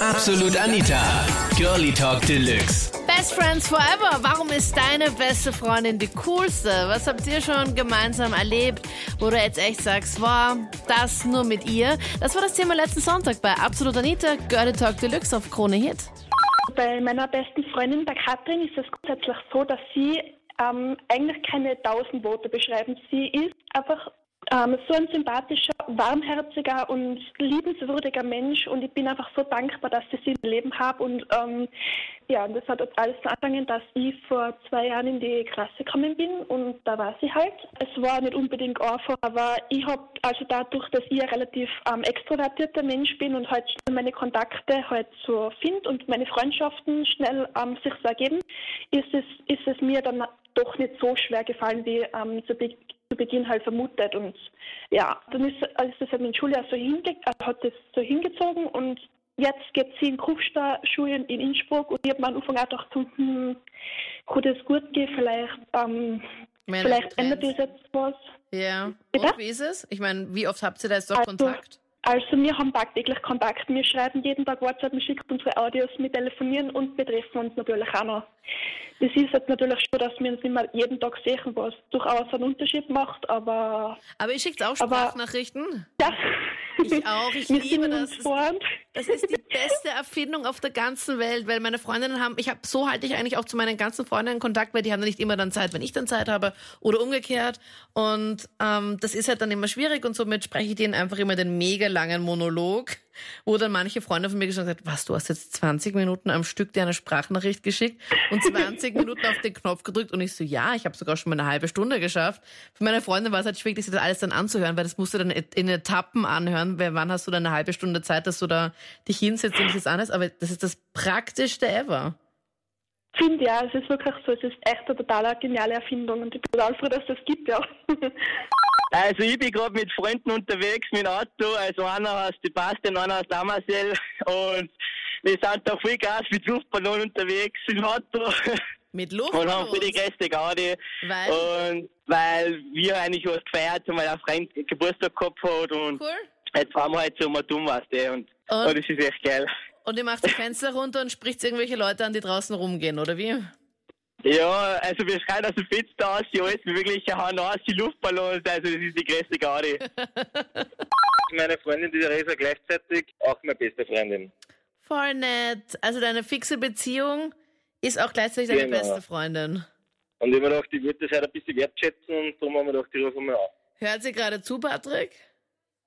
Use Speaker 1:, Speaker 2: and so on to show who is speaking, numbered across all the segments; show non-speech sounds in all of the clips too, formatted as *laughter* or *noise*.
Speaker 1: Absolut Anita. Girlie Talk Deluxe.
Speaker 2: Best Friends Forever. Warum ist deine beste Freundin die coolste? Was habt ihr schon gemeinsam erlebt, wo du jetzt echt sagst, wow, das nur mit ihr? Das war das Thema letzten Sonntag bei Absolut Anita, Girlie Talk Deluxe auf Krone Hit.
Speaker 3: Bei meiner besten Freundin, der Katrin, ist es grundsätzlich so, dass sie ähm, eigentlich keine tausend Worte beschreiben. Sie ist einfach ähm, so ein sympathischer, warmherziger und liebenswürdiger Mensch und ich bin einfach so dankbar, dass ich sie im Leben habe und ähm, ja, das hat alles angefangen, dass ich vor zwei Jahren in die Klasse gekommen bin und da war sie halt. Es war nicht unbedingt einfach, aber ich habe also dadurch, dass ich ein relativ ähm, extrovertierter Mensch bin und halt schnell meine Kontakte halt so finde und meine Freundschaften schnell ähm, sich so ergeben, ist es, ist es mir dann doch nicht so schwer gefallen, wie ähm, zu, Be zu Beginn halt vermutet. Und ja, dann ist, also ist das halt mit Schuljahr so hinge äh, hat das so hingezogen und jetzt geht sie in Kufstein-Schule in Innsbruck und ich habe mir am Anfang auch gedacht, hm, kann das gut gehen, vielleicht, ähm, vielleicht ändert das jetzt was.
Speaker 2: Ja.
Speaker 3: Bitte?
Speaker 2: Und wie ist es? Ich meine, wie oft habt ihr da jetzt doch
Speaker 3: Also-
Speaker 2: Kontakt?
Speaker 3: Also wir haben tagtäglich Kontakt. Wir schreiben jeden Tag WhatsApp, wir schicken unsere Audios, wir telefonieren und betreffen uns natürlich auch noch. Das ist jetzt natürlich schon, dass wir uns nicht mehr jeden Tag sehen, was durchaus einen Unterschied macht, aber
Speaker 2: Aber ihr schickt auch
Speaker 3: Aber-
Speaker 2: Sprachnachrichten?
Speaker 3: ja.
Speaker 2: Ich auch, ich
Speaker 3: wir
Speaker 2: liebe das.
Speaker 3: uns
Speaker 2: Das ist die beste Erfindung auf der ganzen Welt, weil meine Freundinnen haben, ich habe so halte ich eigentlich auch zu meinen ganzen Freundinnen Kontakt, weil die haben nicht immer dann Zeit, wenn ich dann Zeit habe oder umgekehrt. Und ähm, das ist halt dann immer schwierig und somit spreche ich denen einfach immer den mega langen Monolog, wo dann manche Freunde von mir gesagt haben, was, du hast jetzt 20 Minuten am Stück dir eine Sprachnachricht geschickt und 20 *laughs* Minuten auf den Knopf gedrückt und ich so, ja, ich habe sogar schon mal eine halbe Stunde geschafft. Für meine Freundin war es halt schwierig, sich das alles dann anzuhören, weil das musst du dann in Etappen anhören, weil wann hast du dann eine halbe Stunde Zeit, dass du da dich hinsetzt und das anhörst, aber das ist das praktischste ever.
Speaker 3: Finde ja, es ist wirklich so, es ist echt eine total geniale Erfindung und ich bin total froh, dass es das gibt, ja. *laughs*
Speaker 4: Also ich bin gerade mit Freunden unterwegs mit dem Auto. Also einer heißt Sebastian, einer heißt Amarcel. Und wir sind da voll Gas mit Luftballon unterwegs im Auto.
Speaker 2: Mit Luft *laughs*
Speaker 4: Und haben für die größte Gaudi.
Speaker 2: Weil,
Speaker 4: Und weil wir eigentlich was gefeiert haben, weil ein Freund Geburtstag gehabt hat. Und
Speaker 2: cool.
Speaker 4: Jetzt fahren wir halt so mal dumm, weißt du. Und,
Speaker 2: Und?
Speaker 4: und das ist echt geil.
Speaker 2: Und ihr macht die Fenster runter und spricht irgendwelche Leute an, die draußen rumgehen, oder wie?
Speaker 4: Ja, also wir schreien aus dem Fenster aus, die alles wirklich hauen aus, die Luftballons. Also das ist die größte Gaudi. *laughs*
Speaker 5: meine Freundin, die Theresa, gleichzeitig auch meine beste Freundin.
Speaker 2: Voll nett. Also deine fixe Beziehung ist auch gleichzeitig deine
Speaker 5: Genau.
Speaker 2: beste Freundin.
Speaker 5: Und ich habe mir gedacht, ich würde das halt ein bisschen wertschätzen und darum haben wir gedacht, ich rufe mal an.
Speaker 2: Hört sie gerade zu, Patrick?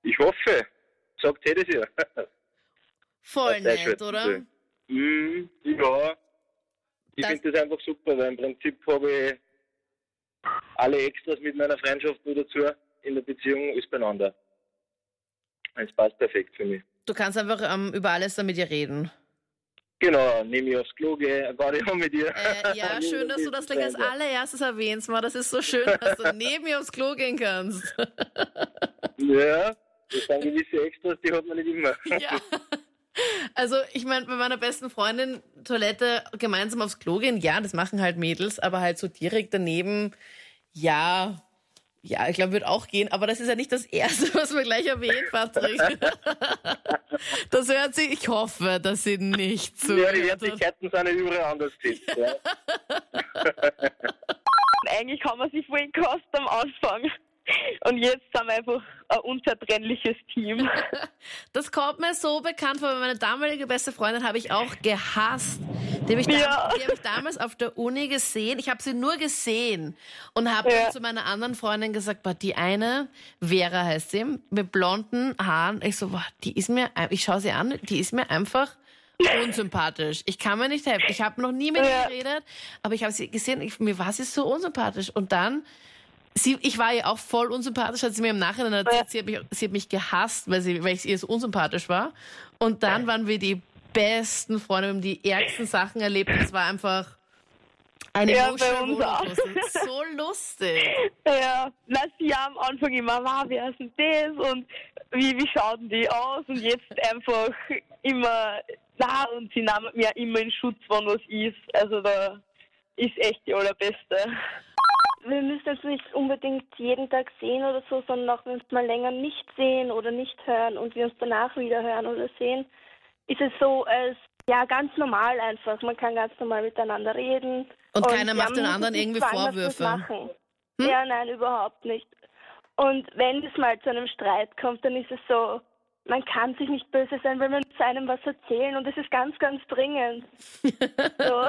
Speaker 5: Ich hoffe, sagt sie das ja.
Speaker 2: Voll nett, oder?
Speaker 5: Mhm, ja. Ich finde das einfach super, weil im Prinzip habe ich alle Extras mit meiner Freundschaft nur dazu in der Beziehung ist beieinander. Es passt perfekt für mich.
Speaker 2: Du kannst einfach ähm, über alles dann mit ihr reden.
Speaker 5: Genau, nehme ich aufs Klo, gehe nicht mit dir.
Speaker 2: Äh, ja, *laughs* schön, dass du das gleich als allererstes erwähnst. Mal, das ist so schön, dass du *laughs* neben mir aufs Klo gehen kannst.
Speaker 5: Ja, das sind gewisse Extras, die hat man nicht immer. *laughs*
Speaker 2: ja. Also, ich meine, bei meiner besten Freundin Toilette gemeinsam aufs Klo gehen, ja, das machen halt Mädels, aber halt so direkt daneben, ja, ja, ich glaube, wird auch gehen, aber das ist ja nicht das Erste, was wir gleich erwähnen, Patrick. *laughs* Das hört sie, ich hoffe, dass sie nicht so.
Speaker 5: Ja, die Wertigkeiten sind ja überall anders. Ja. *laughs*
Speaker 6: Eigentlich haben wir sich vorhin gehasst am Anfang. Und jetzt sind wir einfach ein unzertrennliches Team. *laughs*
Speaker 2: Das kommt mir so bekannt vor, weil meine damalige beste Freundin habe ich auch gehasst. Die habe ich,
Speaker 6: Ja.
Speaker 2: die hab ich damals auf der Uni gesehen. Ich habe sie nur gesehen und habe
Speaker 6: Ja.
Speaker 2: zu meiner anderen Freundin gesagt, boah, die eine, Vera heißt sie, mit blonden Haaren. Ich so, boah, die ist mir, ich schaue sie an, die ist mir einfach unsympathisch. Ich kann mir nicht helfen. Ich habe noch nie mit
Speaker 6: Ja.
Speaker 2: ihr geredet, aber ich habe sie gesehen, ich, mir war sie so unsympathisch. Und dann Sie, ich war ihr auch voll unsympathisch, hat sie mir im Nachhinein erzählt, sie hat mich, sie hat mich gehasst, weil, sie, weil ich ihr so unsympathisch war. Und dann waren wir die besten Freunde, wir haben die ärgsten Sachen erlebt. Es war einfach eine
Speaker 6: Ja,
Speaker 2: emotional
Speaker 6: bei uns auch.
Speaker 2: So lustig.
Speaker 6: Ja, sie haben am Anfang immer, wow, wer ist denn das? Und wie, wie schauen die aus? Und jetzt einfach immer, na, und sie nahmen mir immer in Schutz, wenn was ist. Also da ist echt die allerbeste.
Speaker 7: Wir müssen jetzt nicht unbedingt jeden Tag sehen oder so, sondern auch wenn wir uns mal länger nicht sehen oder nicht hören und wir uns danach wieder hören oder sehen, ist es so, als ja, ganz normal einfach. Man kann ganz normal miteinander reden.
Speaker 2: Und keiner macht den anderen irgendwie Vorwürfe. Hm?
Speaker 7: Ja, nein, überhaupt nicht. Und wenn es mal zu einem Streit kommt, dann ist es so, man kann sich nicht böse sein, weil man zu einem was erzählen und es ist ganz, ganz dringend. *laughs* so.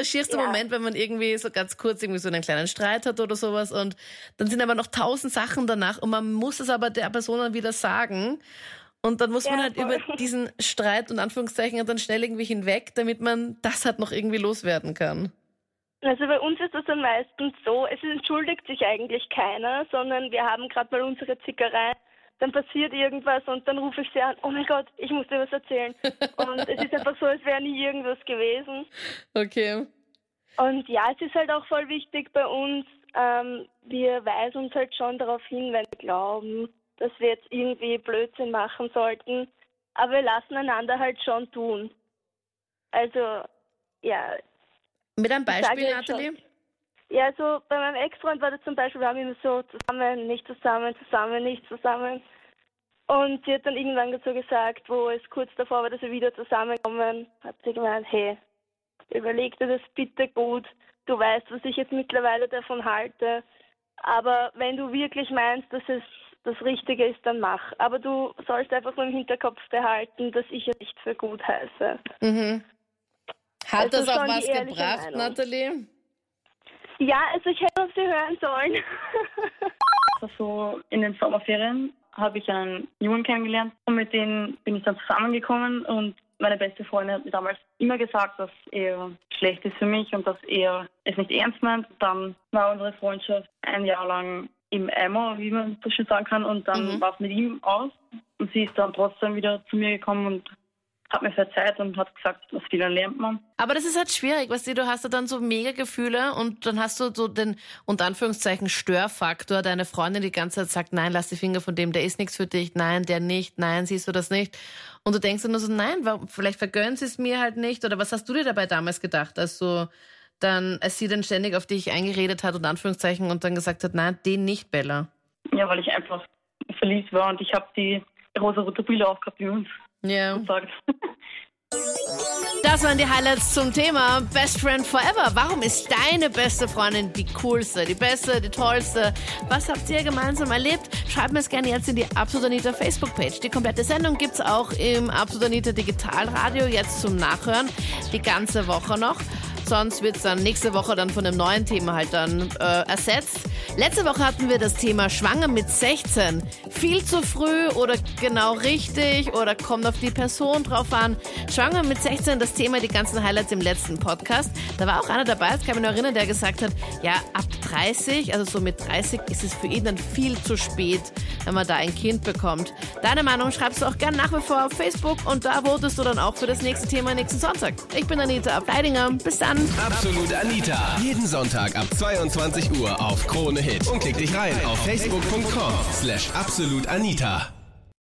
Speaker 2: Das ist auch so der schierste
Speaker 7: Ja.
Speaker 2: Moment, wenn man irgendwie so ganz kurz irgendwie so einen kleinen Streit hat oder sowas und dann sind aber noch tausend Sachen danach und man muss es aber der Person dann wieder sagen und dann muss man
Speaker 7: Ja,
Speaker 2: halt
Speaker 7: voll.
Speaker 2: über *laughs* diesen Streit und Anführungszeichen dann schnell irgendwie hinweg, damit man das halt noch irgendwie loswerden kann.
Speaker 7: Also bei uns ist das am meisten so, es entschuldigt sich eigentlich keiner, sondern wir haben gerade mal unsere Zickerei, dann passiert irgendwas und dann rufe ich sie an, oh mein Gott, ich muss dir was erzählen. Und es ist einfach so, als wäre nie irgendwas gewesen.
Speaker 2: Okay.
Speaker 7: Und ja, es ist halt auch voll wichtig bei uns, ähm, wir weisen uns halt schon darauf hin, wenn wir glauben, dass wir jetzt irgendwie Blödsinn machen sollten, aber wir lassen einander halt schon tun. Also, ja,
Speaker 2: Mit einem Beispiel,
Speaker 7: jetzt schon. Ja, also bei meinem Ex-Freund war das zum Beispiel, wir haben immer so zusammen, nicht zusammen, zusammen, nicht zusammen. Und sie hat dann irgendwann so gesagt, wo es kurz davor war, dass wir wieder zusammenkommen, hat sie gemeint, hey, überleg dir das bitte gut. Du weißt, was ich jetzt mittlerweile davon halte. Aber wenn du wirklich meinst, dass es das Richtige ist, dann mach. Aber du sollst einfach nur im Hinterkopf behalten, dass ich es nicht für gut heiße.
Speaker 2: Mhm. Hat
Speaker 7: Also
Speaker 2: das auch was gebracht,
Speaker 7: Meinung.
Speaker 2: Nathalie?
Speaker 7: Ja, also ich hätte auf sie hören sollen. *laughs*
Speaker 8: Also in den Sommerferien habe ich einen Jungen kennengelernt und mit dem bin ich dann zusammengekommen und meine beste Freundin hat mir damals immer gesagt, dass er schlecht ist für mich und dass er es nicht ernst meint. Dann war unsere Freundschaft ein Jahr lang im Eimer, wie man so schön sagen kann, und dann
Speaker 2: Mhm.
Speaker 8: war es mit ihm aus und sie ist dann trotzdem wieder zu mir gekommen und hat mir verzeiht und hat gesagt, aus Fehlern lernt man.
Speaker 2: Aber das ist halt schwierig, weißt du, du hast ja dann so mega Gefühle und dann hast du so den, unter Anführungszeichen, Störfaktor, deine Freundin die ganze Zeit sagt, nein, lass die Finger von dem, der ist nichts für dich, nein, der nicht, nein, siehst du das nicht? Und du denkst dann nur so, nein, vielleicht vergönnt sie es mir halt nicht oder was hast du dir dabei damals gedacht, als du dann, als sie dann ständig auf dich eingeredet hat, unter Anführungszeichen, und dann gesagt hat, nein, den nicht, Bella.
Speaker 8: Ja, weil ich einfach verliebt war und ich habe die rosa-rote Brille aufgehabt, wie
Speaker 2: Ja.
Speaker 8: sagt.
Speaker 2: Das waren die Highlights zum Thema Best Friend Forever. Warum ist deine beste Freundin die coolste, die beste, die tollste? Was habt ihr gemeinsam erlebt? Schreibt mir es gerne jetzt in die Absolut Anita Facebook-Page. Die komplette Sendung gibt's auch im Absolut Anita Digitalradio jetzt zum Nachhören. Die ganze Woche noch. Sonst wird's dann nächste Woche dann von einem neuen Thema halt dann äh, ersetzt. Letzte Woche hatten wir das Thema Schwanger mit 16. Viel zu früh oder genau richtig oder kommt auf die Person drauf an. Schwanger mit 16, das Thema, die ganzen Highlights im letzten Podcast. Da war auch einer dabei, das kann ich mich erinnern, der gesagt hat, ja, ab 30, also so mit 30 ist es für ihn dann viel zu spät, wenn man da ein Kind bekommt. Deine Meinung schreibst du auch gerne nach wie vor auf Facebook und da votest du dann auch für das nächste Thema nächsten Sonntag. Ich bin Anita Ableidinger. Bis dann.
Speaker 1: Absolut Anita. Jeden Sonntag ab 22 Uhr auf Krone Hit. Und klick dich rein auf facebook.com slash absolutanita.